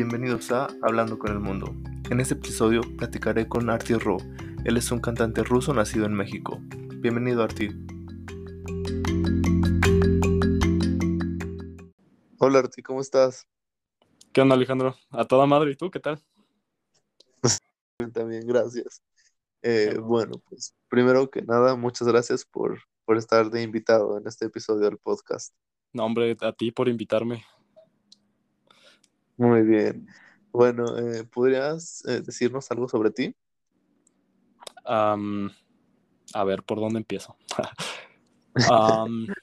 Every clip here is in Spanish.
bienvenidos a Hablando con el Mundo. En este episodio platicaré con Arti Ro. Él es un cantante ruso nacido en México. Bienvenido Arti. Hola Arti, ¿cómo estás? ¿Qué onda Alejandro? A toda madre, ¿y tú qué tal? También, gracias. Eh, bueno, pues primero que nada, muchas gracias por, por estar de invitado en este episodio del podcast. No, hombre, a ti por invitarme. Muy bien. Bueno, eh, ¿podrías eh, decirnos algo sobre ti? a ver, ¿por dónde empiezo?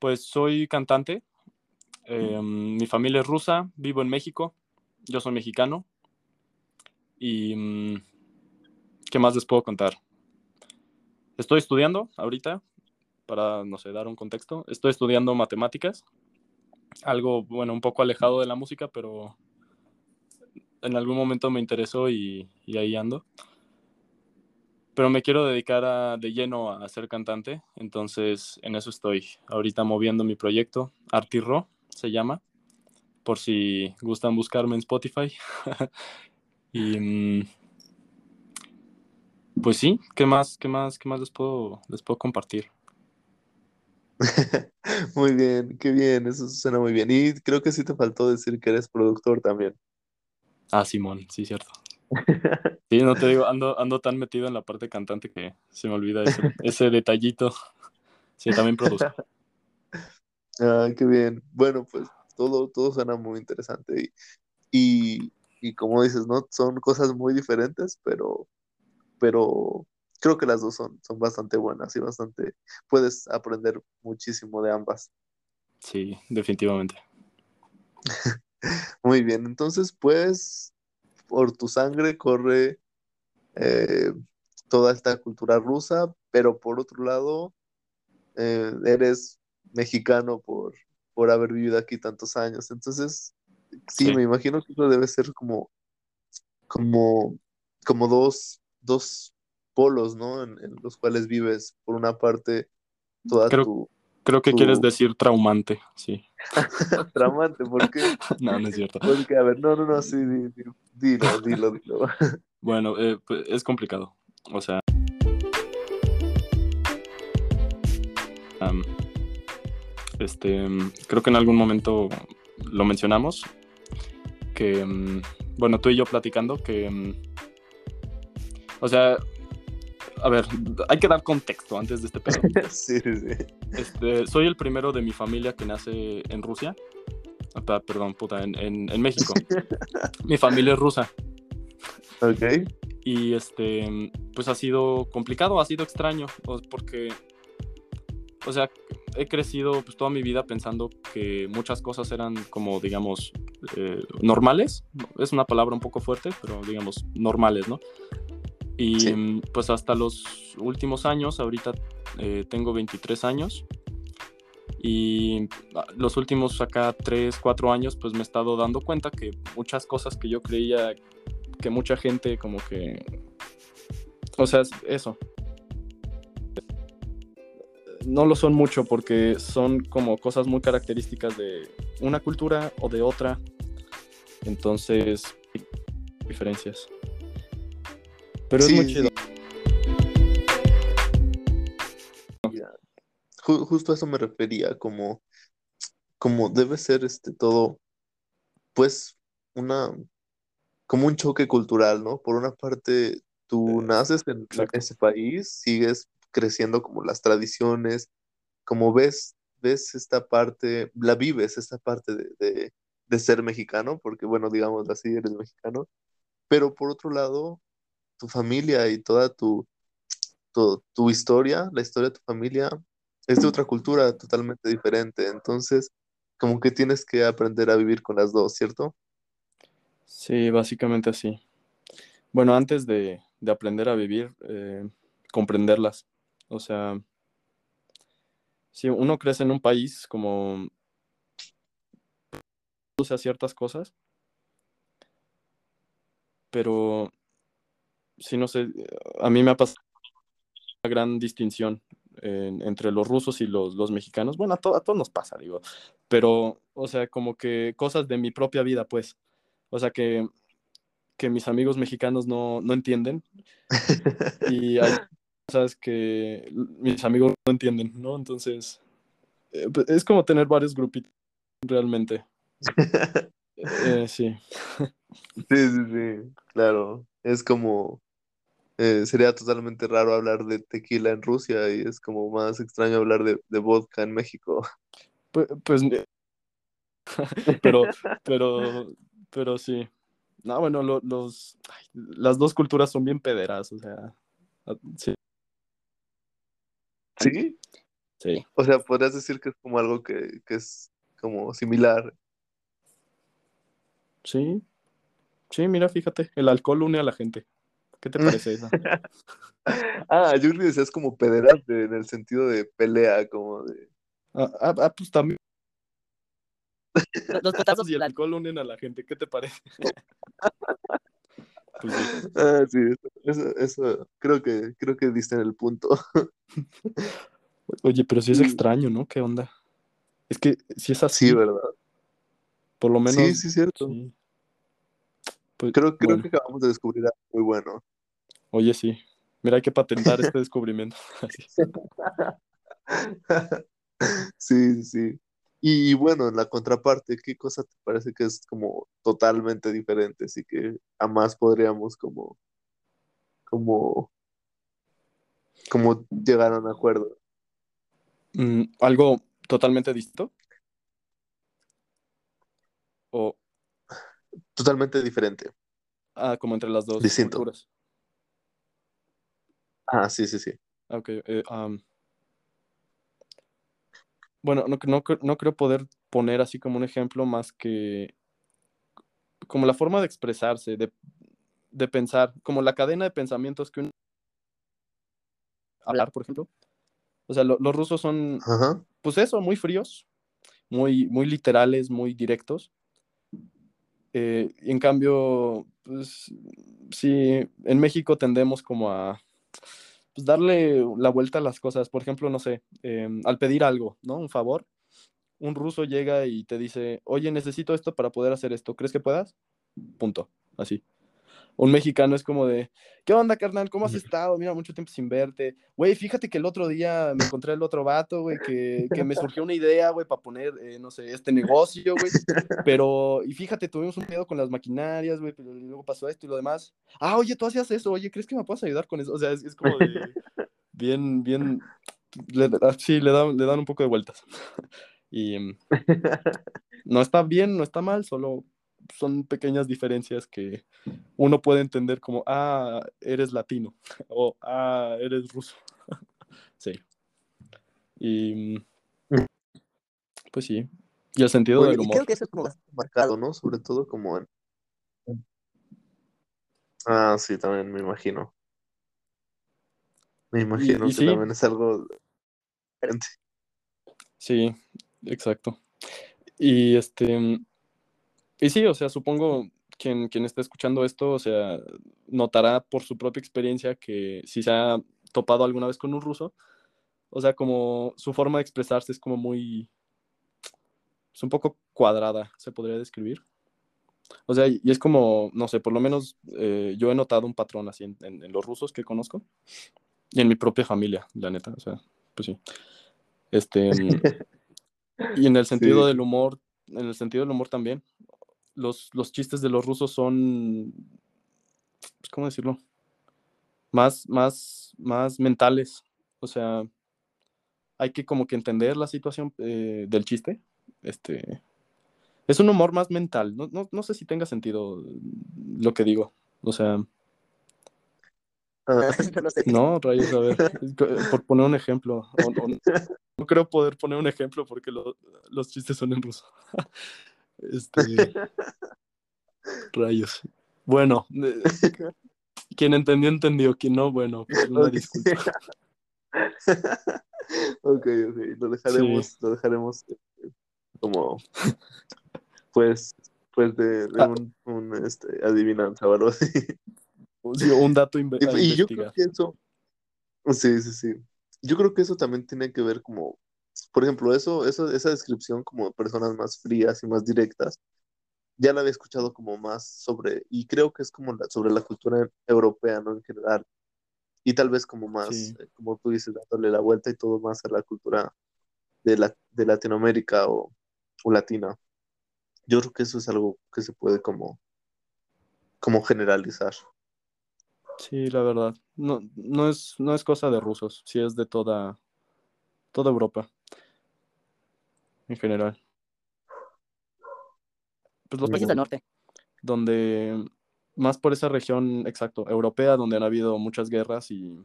pues soy cantante. Em, mi familia es rusa, vivo en México. Yo soy mexicano. Y mm, ¿qué más les puedo contar? Estoy estudiando ahorita, para, no sé, dar un contexto. Estoy estudiando matemáticas algo, bueno, un poco alejado de la música, pero en algún momento me interesó y, ahí ando. Pero me quiero dedicar de lleno a ser cantante, entonces en eso estoy. Ahorita moviendo mi proyecto, Artirro se llama, por si gustan buscarme en Spotify. y mm, pues sí, ¿qué más, qué más, qué más les puedo, les puedo compartir? Muy bien, qué bien, eso suena muy bien. Y creo que sí te faltó decir que eres productor también. Ah, Simón, sí, cierto. Sí, no te digo, ando, ando tan metido en la parte cantante que se me olvida ese, detallito. Sí, también produzco. Ah, qué bien. Bueno, pues todo, todo suena muy interesante. Y, y, como dices, ¿no? Son cosas muy diferentes, pero, pero creo que las dos son, son bastante buenas y bastante, puedes aprender muchísimo de ambas. Sí, definitivamente. Muy bien, entonces pues por tu sangre corre eh, toda esta cultura rusa, pero por otro lado eh, eres mexicano por, por haber vivido aquí tantos años. Entonces, sí, me imagino que eso debe ser como, como, como dos, dos polos, ¿no? En, los cuales vives, por una parte, toda creo, tu... Creo que quieres decir traumante, sí. traumante, ¿por qué? no, no es cierto. Porque, a ver, no, no, no, sí, dilo, dilo, dilo. bueno, eh, pues, es complicado, o sea... este, creo que en algún momento lo mencionamos, que, mm, bueno, tú y yo platicando, que, mm, o sea, a ver, hay que dar contexto antes de este pedo. sí, sí. Este, soy el primero de mi familia que nace en Rusia. Ah, perdón, puta, en, en, México. mi familia es rusa. Ok. Y este, pues ha sido complicado, ha sido extraño, porque, o sea, he crecido pues toda mi vida pensando que muchas cosas eran como, digamos, eh, normales. Es una palabra un poco fuerte, pero digamos, normales, ¿no? Y mm, pues hasta los últimos años, ahorita eh, tengo 23 años. Y ah, los últimos acá 3, 4 años, pues me he estado dando cuenta que muchas cosas que yo creía que mucha gente como que... O sea, eso. No lo son mucho porque son como cosas muy características de una cultura o de otra. Entonces, diferencias. Pero es muy chido. Justo a eso me refería, como, como debe ser este todo, pues, una, como un choque cultural, ¿no? Por una parte, tú naces en ese país, sigues creciendo como las tradiciones, como ves, ves esta parte, la vives, esta parte de, de ser mexicano, porque bueno, digamos así, eres mexicano, pero por otro lado, tu familia y toda tu, tu, historia, la historia de tu familia, es de otra cultura totalmente diferente. Entonces, como que tienes que aprender a vivir con las dos, ¿cierto? Sí, básicamente así. Bueno, antes de, aprender a vivir, eh, comprenderlas. O sea, si uno crece en un país como a ciertas cosas, pero sí, no sé, a mí me ha pasado una gran distinción entre los rusos y los, los mexicanos. Bueno, a, a todos nos pasa, digo, pero, o sea, como que cosas de mi propia vida, pues. O sea, que, que mis amigos mexicanos no, no entienden. y hay cosas que mis amigos no entienden, ¿no? Entonces, eh, pues, es como tener varios grupitos, realmente. Eh, sí. Sí, sí, sí, claro. Es como, eh, sería totalmente raro hablar de tequila en Rusia y es como más extraño hablar de, de vodka en México. Pues, pues pero, pero, pero sí. No, bueno, los, las dos culturas son bien pederas, o sea, sí. ¿Sí? Sí. O sea, podrías decir que es como algo que, que es como similar. Sí. Sí, mira, fíjate, el alcohol une a la gente. ¿Qué te parece eso? ah, yo creo que decías como pederante en el sentido de pelea, como de. Ah, ah, ah pues también. Los potazos y el alcohol unen a la gente, ¿qué te parece? pues sí. Ah, sí, eso, eso, creo que creo que diste en el punto. Oye, pero sí es extraño, ¿no? ¿Qué onda? Es que si es así. Sí, ¿verdad? Por lo menos. Sí, sí, cierto. Pues, creo creo que acabamos de descubrir algo muy bueno. Oye, sí. Mira, hay que patentar este descubrimiento. sí, sí. Y bueno, en la contraparte, ¿qué cosa te parece que es como totalmente diferente? Así que jamás podríamos como, como, como llegar a un acuerdo. Mm, ¿Algo totalmente distinto? ¿O Totalmente diferente. Ah, como entre las dos Distinto. culturas. Ah, sí, sí, sí. Ok. Eh, bueno, no, no, no, creo poder poner así como un ejemplo más que como la forma de expresarse, de, de pensar, como la cadena de pensamientos que uno hablar, por ejemplo. O sea, los rusos son, pues eso, muy fríos, muy, muy literales, muy directos. Eh, en cambio, pues sí, en México tendemos como a pues, darle la vuelta a las cosas. Por ejemplo, no sé, em, al pedir algo, ¿no? Un favor, un ruso llega y te dice, oye, necesito esto para poder hacer esto, ¿crees que puedas? Punto, así un mexicano es como de, ¿qué onda, carnal? ¿Cómo has estado? Mira, mucho tiempo sin verte. Güey, fíjate que el otro día me encontré el otro vato, güey, que, que me surgió una idea, güey, para poner, eh, no sé, este negocio, güey. Pero, y fíjate, tuvimos un pedo con las maquinarias, güey, pero luego pasó esto y lo demás. Ah, oye, tú hacías eso, oye, ¿crees que me puedas ayudar con eso? O sea, es, es como de, bien, bien, le, sí, le dan, le dan un poco de vueltas. Y mm, no está bien, no está mal, solo son pequeñas diferencias que uno puede entender como, ah, eres latino o ah, eres ruso. sí. Y pues sí. Y el sentido del humor. Creo que eso es como marcado, ¿no? Sobre todo como en... Ah, sí, también me imagino. Me imagino que también es algo diferente. Sí, exacto. Y este, y sí, o sea, supongo quien, quien esté escuchando esto, o sea, notará por su propia experiencia que si se ha topado alguna vez con un ruso, o sea, como su forma de expresarse es como muy, es un poco cuadrada, se podría describir. O sea, y es como, no sé, por lo menos eh, yo he notado un patrón así en, los rusos que conozco y en mi propia familia, la neta, o sea, pues sí. Este, y en el sentido del humor, en el sentido del humor también, los, chistes de los rusos son, pues, ¿cómo decirlo? Más, más, más mentales. O sea, hay que como que entender la situación eh, del chiste. Este, es un humor más mental. No, sé si tenga sentido lo que digo. O sea... Ah, no, rayos, a ver, por poner un ejemplo. no creo poder poner un ejemplo porque los chistes son en ruso. Este. Rayos. Bueno, eh, quien entendió, entendió. Quien no, bueno, pues una disculpa. ok, ok. Lo dejaremos, lo dejaremos este, como. Pues, pues de, ah. un, un este, adivinanza o algo un dato y, y yo creo que eso. Sí, sí, sí. yo creo que eso también tiene que ver como, por ejemplo, eso, eso, esa descripción como personas más frías y más directas, ya la había escuchado como más sobre, y creo que es como la- sobre la cultura europea, ¿no? En general. Y tal vez como más, Sí, eh, como tú dices, dándole la vuelta y todo más a la cultura de, la, de Latinoamérica o, o latina. Yo creo que eso es algo que se puede como, como generalizar. sí, la verdad. No, no es, no es cosa de rusos, sí es de toda, toda Europa en general. Pues los países del norte, donde más por esa región, exacto, europea, donde han habido muchas guerras y,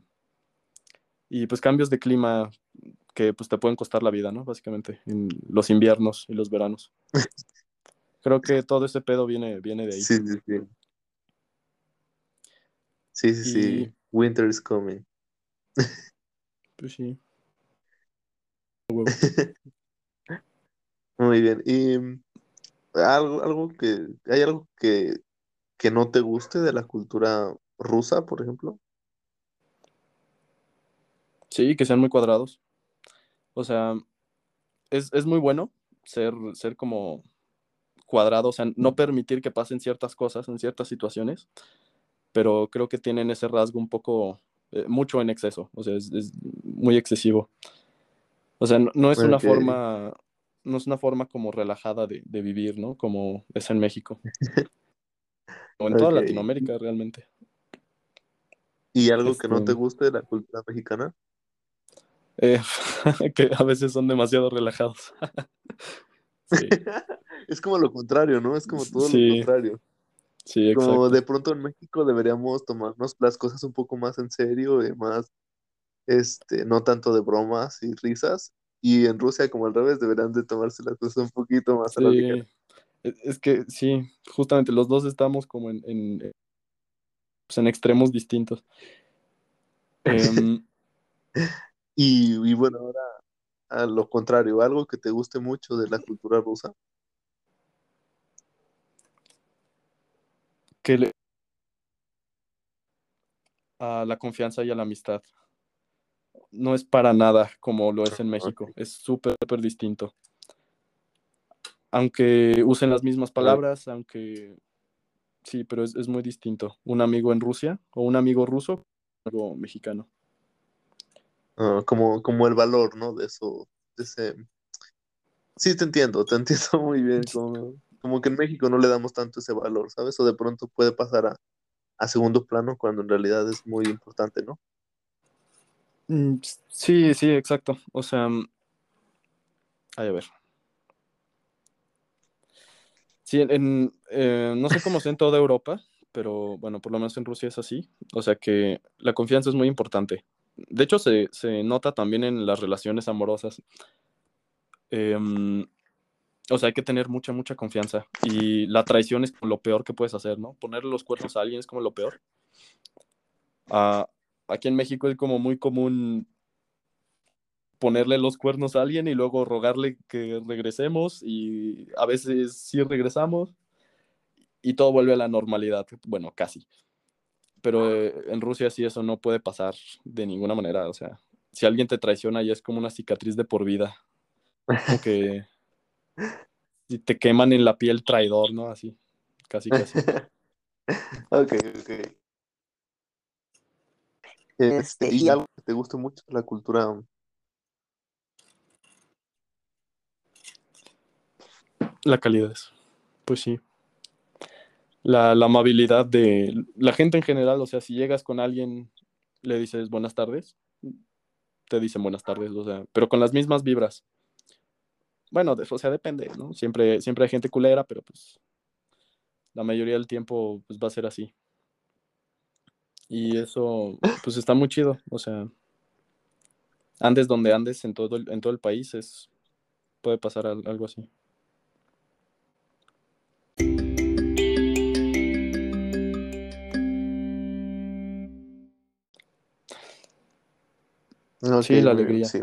y pues cambios de clima que pues te pueden costar la vida, ¿no? Básicamente, en los inviernos y los veranos. Creo que todo ese pedo viene, viene de ahí. Sí, sí, sí. Sí, sí, Y sí. Winter is coming. pues sí. Muy bien. Y algo, algo que, ¿hay algo que, que no te guste de la cultura rusa, por ejemplo? Sí, que sean muy cuadrados. O sea, es, es muy bueno ser, ser como cuadrado, o sea, no permitir que pasen ciertas cosas en ciertas situaciones, pero creo que tienen ese rasgo un poco, eh, mucho en exceso, o sea, es, es muy excesivo. O sea, no, no es una forma, no es una forma como relajada de, de vivir, ¿no? Como es en México, o en toda. Latinoamérica realmente. ¿Y algo que no Este, te guste de la cultura mexicana? eh, que a veces son demasiado relajados. Sí, Es como lo contrario, ¿no? Es como todo lo contrario. sí, Como exacto. de pronto en México deberíamos tomarnos las cosas un poco más en serio y más, este, no tanto de bromas y risas. Y en Rusia, como al revés, deberían de tomarse las cosas un poquito más a la ligera. Es que sí, justamente los dos estamos como en, en, pues, en extremos distintos. Em, Y, y bueno, ahora a lo contrario, algo que te guste mucho de la cultura rusa. que le- a la confianza y a la amistad no es para nada como lo es en México, es súper, súper distinto. Aunque usen las mismas palabras, aunque sí, pero es, es muy distinto. Un amigo en Rusia o un amigo ruso, algo mexicano. Ah, como, como el valor, ¿no? De eso, de ese... Sí, te entiendo, te entiendo muy bien. Como, como que en México no le damos tanto ese valor, ¿sabes? O de pronto puede pasar a, a segundo plano cuando en realidad es muy importante, ¿no? Mm, Sí, sí, exacto. O sea, ay, a ver. Sí, en, en, eh, no sé cómo sea en toda Europa, pero bueno, por lo menos en Rusia es así. O sea que la confianza es muy importante. De hecho, se, se nota también en las relaciones amorosas. Em, o sea, hay que tener mucha, mucha confianza. Y la traición es como lo peor que puedes hacer, ¿no? Ponerle los cuernos a alguien es como lo peor. Ah, aquí en México es como muy común ponerle los cuernos a alguien y luego rogarle que regresemos y a veces sí regresamos y todo vuelve a la normalidad, bueno, casi. Pero eh, en Rusia sí eso no puede pasar de ninguna manera, o sea, si alguien te traiciona ya es como una cicatriz de por vida, como que si te queman en la piel traidor, ¿no? Así, casi, casi. Ok, ok. Este, y algo que te guste mucho la cultura. La calidez, pues sí. La, la amabilidad de la gente en general, o sea, si llegas con alguien, le dices buenas tardes, te dicen buenas tardes, o sea, pero con las mismas vibras. Bueno, de- o sea, depende, ¿no? Siempre, siempre hay gente culera, pero pues la mayoría del tiempo pues va a ser así. Y eso, pues está muy chido, o sea, andes donde andes en todo el, en todo el país, es, puede pasar al- algo así. Sí, la alegría. sí.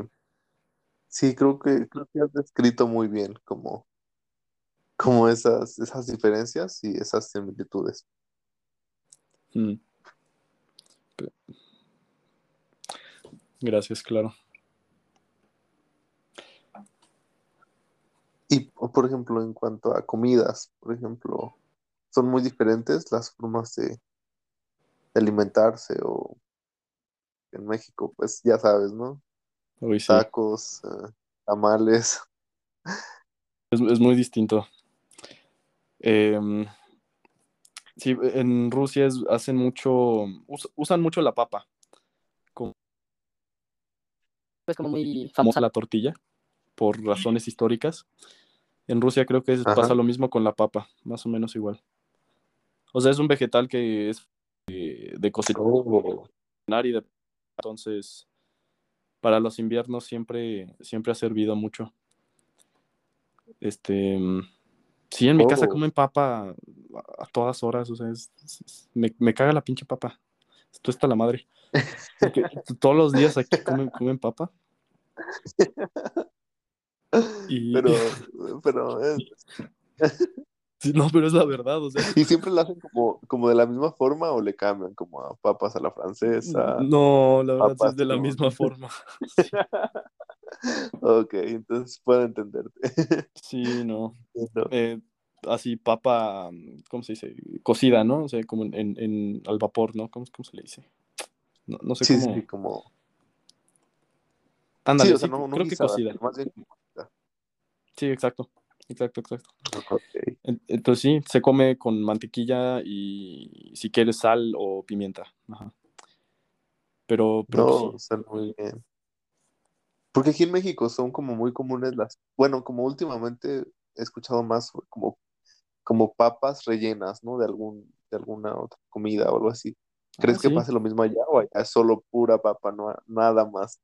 Sí, creo que, creo que has descrito muy bien como, como esas, esas diferencias y esas similitudes. Mm. Gracias, claro. Y, por ejemplo, en cuanto a comidas, por ejemplo, son muy diferentes las formas de, alimentarse o en México, pues ya sabes, ¿no? Uy. Tacos, eh, tamales. Es, es, muy distinto. Eh, sí, en Rusia es- hacen mucho, us- usan mucho la papa. Como, es como muy famosa la tortilla por razones históricas. En Rusia creo que es- pasa lo mismo con la papa, más o menos igual. O sea, es un vegetal que es eh, de cocinar Oh, y de... Entonces, para los inviernos siempre, siempre ha servido mucho. Este, mm, sí, en mi casa Oh. comen papa a, todas horas, o sea, es- es- es- me, me caga la pinche papa. Esto está la madre. Porque todos los días aquí comen, comen papa. Y, pero, pero, sí, no, pero es la verdad, o sea, ¿y siempre lo hacen como, como de la misma forma o le cambian como a papas a la francesa? no, la verdad es de la misma forma. Sí, Ok, entonces puedo entenderte. sí, no. No. Eh, así papa, ¿cómo se dice? Cocida, ¿no? O sea, como en, en- al vapor, ¿no? ¿Cómo, cómo se le dice? No, no sé Sí, cómo. sí, como... Ándale, sí, o sea, no, no creo que guisada, cocida. más bien como- Sí, exacto. Exacto, exacto. Ok. En- Entonces sí, se come con mantequilla y si quieres sal o pimienta. Ajá. Pero, pero No, pues, sí. muy bien. Porque aquí en México son como muy comunes las, bueno, como últimamente he escuchado más como, como papas rellenas, ¿no? De algún, de alguna otra comida o algo así. ¿Crees Ah, que sí. pase lo mismo allá o allá es solo pura papa, no nada más?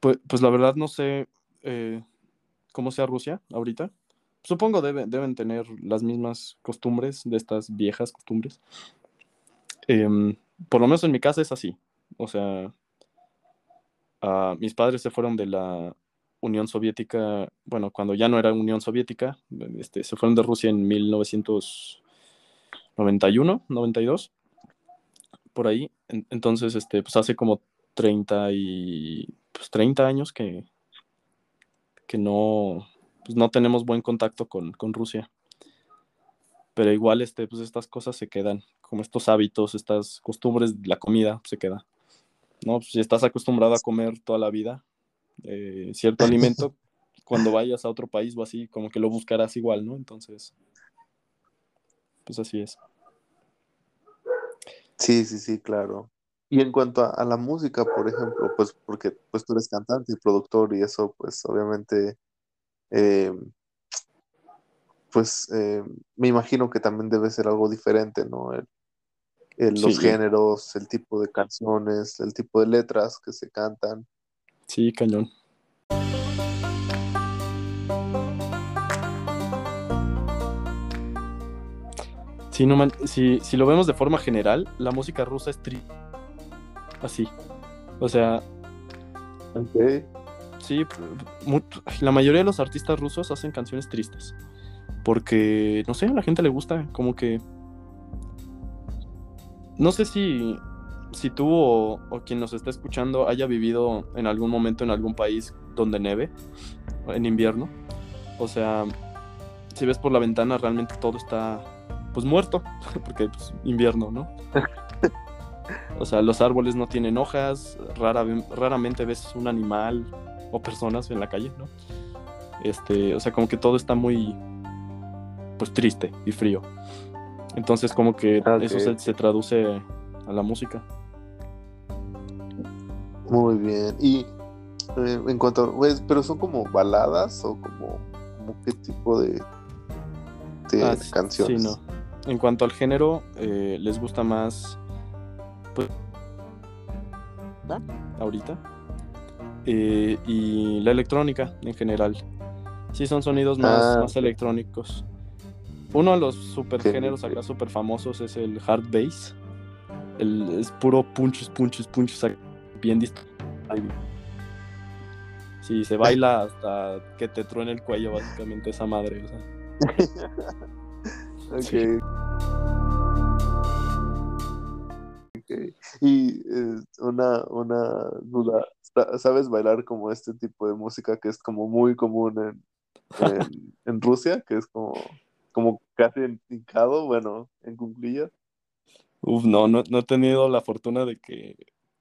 Pues, pues la verdad no sé eh, cómo sea Rusia ahorita. Supongo debe- deben tener las mismas costumbres de estas viejas costumbres. Em, por lo menos en mi casa es así. O sea, ah, mis padres se fueron de la Unión Soviética, bueno, cuando ya no era Unión Soviética, este, se fueron de Rusia en 1991, 92, por ahí. En- entonces, este, pues hace como 30 y pues 30 años que, que no, pues no tenemos buen contacto con, con Rusia. Pero igual, este, pues estas cosas se quedan, como estos hábitos, estas costumbres, la comida se queda. ¿No? Pues, si estás acostumbrado a comer toda la vida eh, cierto alimento, cuando vayas a otro país o así, como que lo buscarás igual, ¿no? Entonces, pues así es. Sí, sí, sí, claro. Y en cuanto a, a la música, por ejemplo, pues porque pues tú eres cantante y productor y eso, pues obviamente, eh, pues eh, me imagino que también debe ser algo diferente, ¿no? El- el- los Sí. géneros, el tipo de canciones, el tipo de letras que se cantan. Sí, cañón. Sí, no man- si, si lo vemos de forma general, la música rusa es triste. Así. O sea, Ok. sí, la mayoría de los artistas rusos hacen canciones tristes. Porque, no sé, a la gente le gusta, como que... No sé si, si tú o, o quien nos está escuchando haya vivido en algún momento en algún país donde neve, en invierno. O sea, si ves por la ventana, realmente todo está, pues, muerto, porque, pues, invierno, ¿no? O sea, los árboles no tienen hojas, rara, raramente ves un animal o personas en la calle, ¿no? Este, o sea, como que todo está muy, pues, triste y frío. Entonces, como que Ok. eso se, se traduce a la música. Muy bien. Y eh, en cuanto a, pues, pero son como baladas o como, como qué tipo de, de Ah, canciones. Sí, no. En cuanto al género, eh, les gusta más. Pues. Ahorita. Eh, y la electrónica en general. Sí, son sonidos más, Ah, más electrónicos. Uno de los super géneros acá super famosos es el hard bass. El, es puro punches, punches, punches. Bien dist- Sí, se baila hasta que te truene el cuello, básicamente, esa madre. O sea. Ok. Sí. Ok. Y eh, una, una duda, sa- ¿sabes bailar como este tipo de música que es como muy común en, en, en Rusia, que es como, como casi indicado, bueno, en cuclillas. Uf, no, no, no he tenido la fortuna de que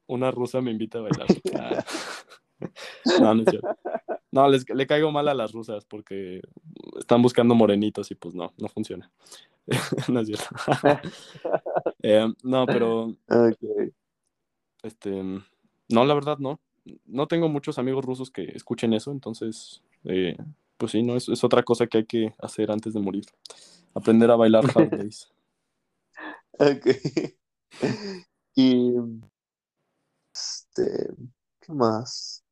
una rusa me invite a bailar. Ah. No, no es cierto. No, les, le caigo mal a las rusas porque están buscando morenitos y pues no, no funciona. no es cierto. Eh, no, pero. Ok. Este. No, la verdad, no. No tengo muchos amigos rusos que escuchen eso, entonces. eh, pues sí, no, es, es otra cosa que hay que hacer antes de morir. Aprender a bailar hard days. Ok. Y este, ¿qué más?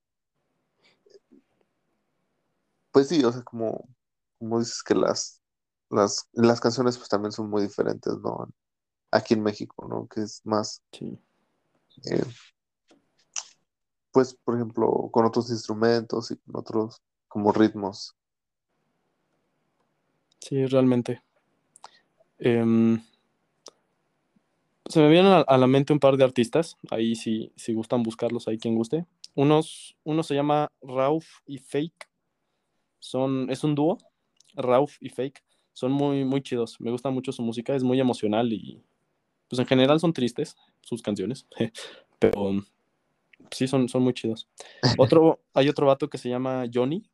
Pues sí, o sea, como, como dices que las, las, las canciones pues también son muy diferentes, ¿no? Aquí en México, ¿no? Que es más, Sí. eh, pues, por ejemplo, con otros instrumentos y con otros como ritmos. Sí, realmente. Em, se me vienen a, la mente un par de artistas. Ahí si, si gustan buscarlos, ahí quien guste. Unos, uno se llama Rauf y Fake. Son, es un dúo, Rauf y Fake. Son muy, muy chidos. Me gusta mucho su música, es muy emocional y pues en general son tristes sus canciones. Pero sí, son, son muy chidos. Otro, hay otro vato que se llama Johnny,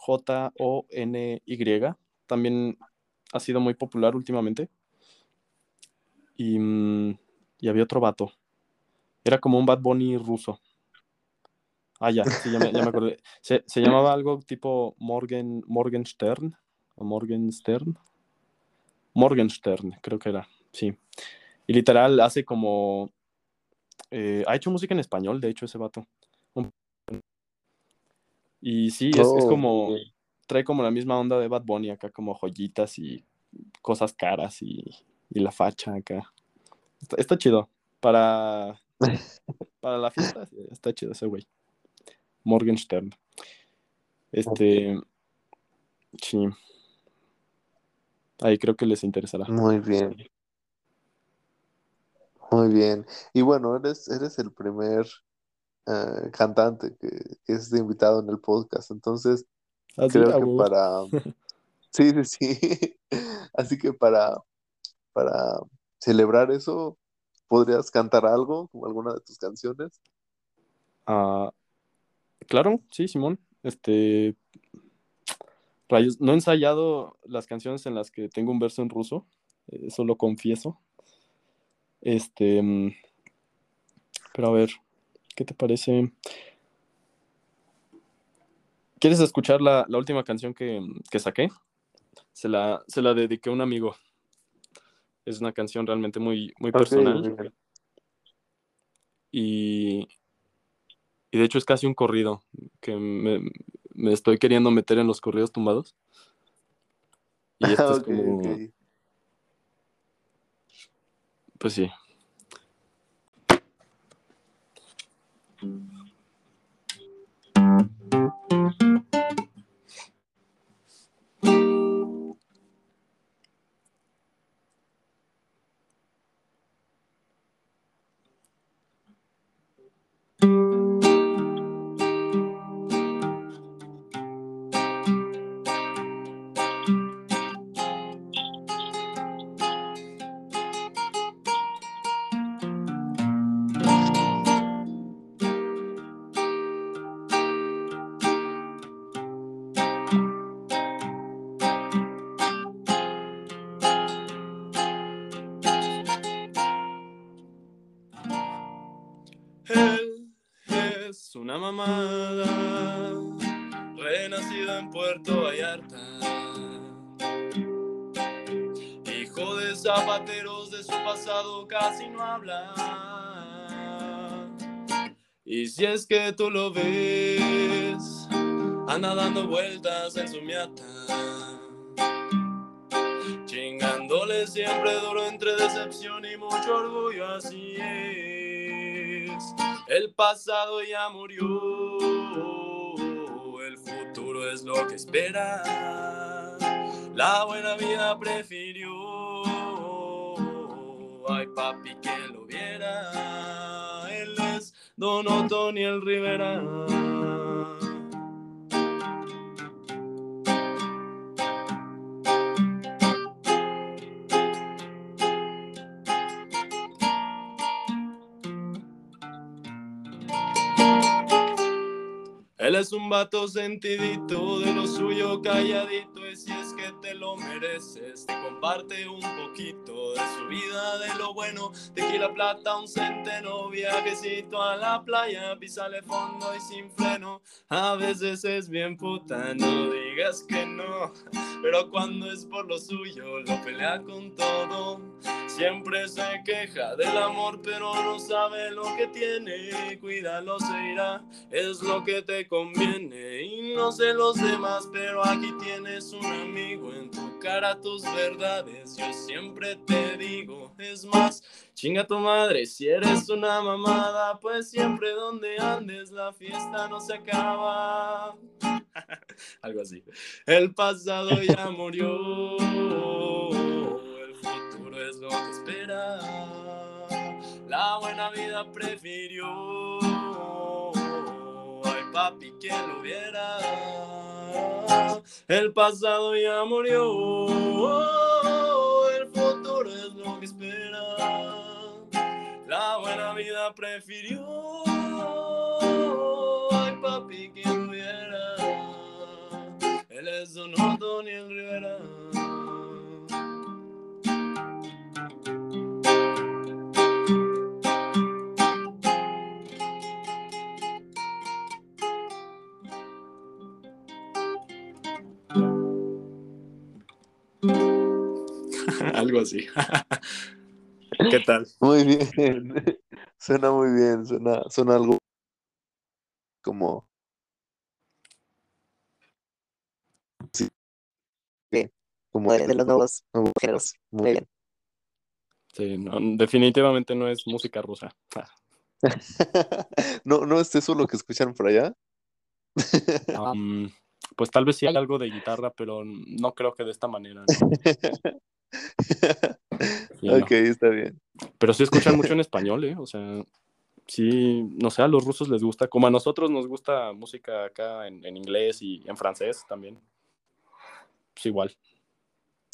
J-O-N-Y. También ha sido muy popular últimamente. Y, mm, y había otro vato. Era como un Bad Bunny ruso. Ah, ya, sí, ya me, ya me acordé. Se, se llamaba algo tipo Morgan, Morgenstern. O Morgenstern. Morgenstern, creo que era, sí. Y literal hace como. eh, ha hecho música en español, de hecho, ese vato. Y sí, es, es Oh, como. Trae como la misma onda de Bad Bunny acá, como joyitas y cosas caras y, y la facha acá. Está, está chido. Para, para la fiesta, está chido ese güey. Morgenstern. Este. Sí. Ahí creo que les interesará. Muy bien, muy bien. Y bueno, eres, eres el primer eh, cantante que, que es invitado en el podcast, entonces Así, creo que para... Sí, sí, sí. Así que para, para celebrar eso, ¿podrías cantar algo, como alguna de tus canciones? Ah, claro, sí, Simón. Este. Rayos, no he ensayado las canciones en las que tengo un verso en ruso. eh, Eso lo confieso. Este. mm, Pero a ver, ¿qué te parece? ¿Quieres escuchar la, la última canción que, que saqué? Se la, se la dediqué a un amigo. Es una canción realmente muy, muy personal. Y, y de hecho es casi un corrido que me, me estoy queriendo meter en los corridos tumbados. Y esto es como, pues sí. Mm-hmm. Una mamada, renacido en Puerto Vallarta. Hijo de zapateros de su pasado casi no habla. Y si es que tú lo ves, anda dando vueltas en su miata. Chingándole siempre duro entre decepción y mucho orgullo, así es. El pasado ya murió, el futuro es lo que espera. La buena vida prefirió, ay papi que lo viera. Él es Don Otoniel Rivera. Él es un vato sentidito, de lo suyo calladito, es lo mereces, te comparte un poquito de su vida, de lo bueno, tequila plata, un centeno, viajecito a la playa, pisale fondo y sin freno, a veces es bien puta, no digas que no, pero cuando es por lo suyo, lo pelea con todo, siempre se queja del amor, pero no sabe lo que tiene, cuídalo, se irá, es lo que te conviene. Y no sé los demás, pero aquí tienes un amigo en tu cara tus verdades. Yo siempre te digo, es más, chinga tu madre si eres una mamada, pues siempre donde andes la fiesta no se acaba. Algo así. El pasado ya murió, el futuro es lo que espera. La buena vida prefirió papi, que lo viera. El pasado ya murió, el futuro es lo que espera. La buena vida prefirió. Ay, papi, que lo viera. Él es Don el Rivera. ¿Qué tal? Muy bien. Suena muy bien, suena, suena algo como sí. como de, los nuevos géneros. Muy bien. Sí, definitivamente no es música rusa. no, no es eso lo que escuchan por allá. pues tal vez sí hay algo de guitarra, pero no creo que de esta manera. Ok, está bien. Pero sí escuchan mucho en español, ¿eh? O sea, sí, no sé, a los rusos les gusta, como a nosotros nos gusta música acá en, inglés y en francés también. Pues igual.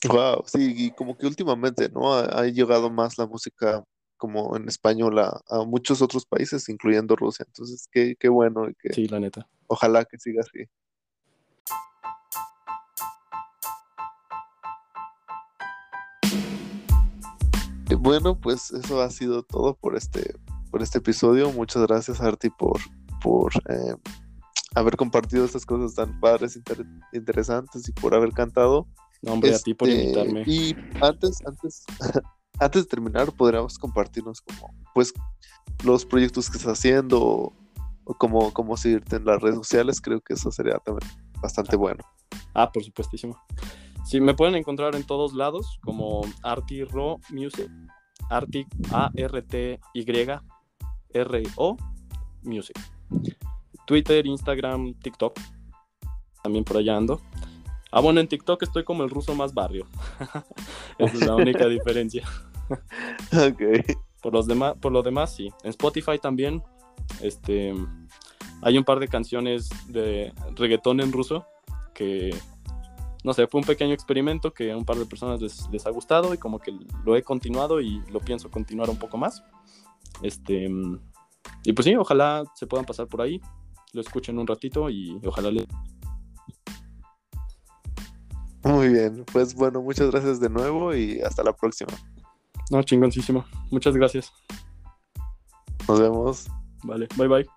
Wow, sí, y como que últimamente, ¿no? Ha, llegado más la música como en español a, muchos otros países, incluyendo Rusia. Entonces, qué, qué bueno. Y que, sí, la neta. Ojalá que siga así. Bueno, pues eso ha sido todo por este, por este episodio. Muchas gracias, Arti, por, por eh, haber compartido estas cosas tan padres, interesantes y por haber cantado. No, hombre, a ti por este, invitarme. Y antes, antes, antes de terminar, podríamos compartirnos como, pues, los proyectos que estás haciendo o, cómo, cómo seguirte en las redes sociales. Creo que eso sería también bastante bueno. Ah, por supuestísimo. Sí, me pueden encontrar en todos lados como Ro Music, Arti A R T Y R O Music. Twitter, Instagram, TikTok. También por allá ando. Ah, bueno, en TikTok estoy como el ruso más barrio. Esa es la única diferencia. ok. Por, los demás, por lo demás, sí. En Spotify también. Este, hay un par de canciones de reggaetón en ruso que no sé, fue un pequeño experimento que a un par de personas les, ha gustado y como que lo he continuado y lo pienso continuar un poco más. Este, y pues sí, ojalá se puedan pasar por ahí, lo escuchen un ratito y ojalá les... Muy bien, pues bueno, muchas gracias de nuevo y hasta la próxima. No, chingoncísimo. Muchas gracias. Nos vemos. Vale, bye bye.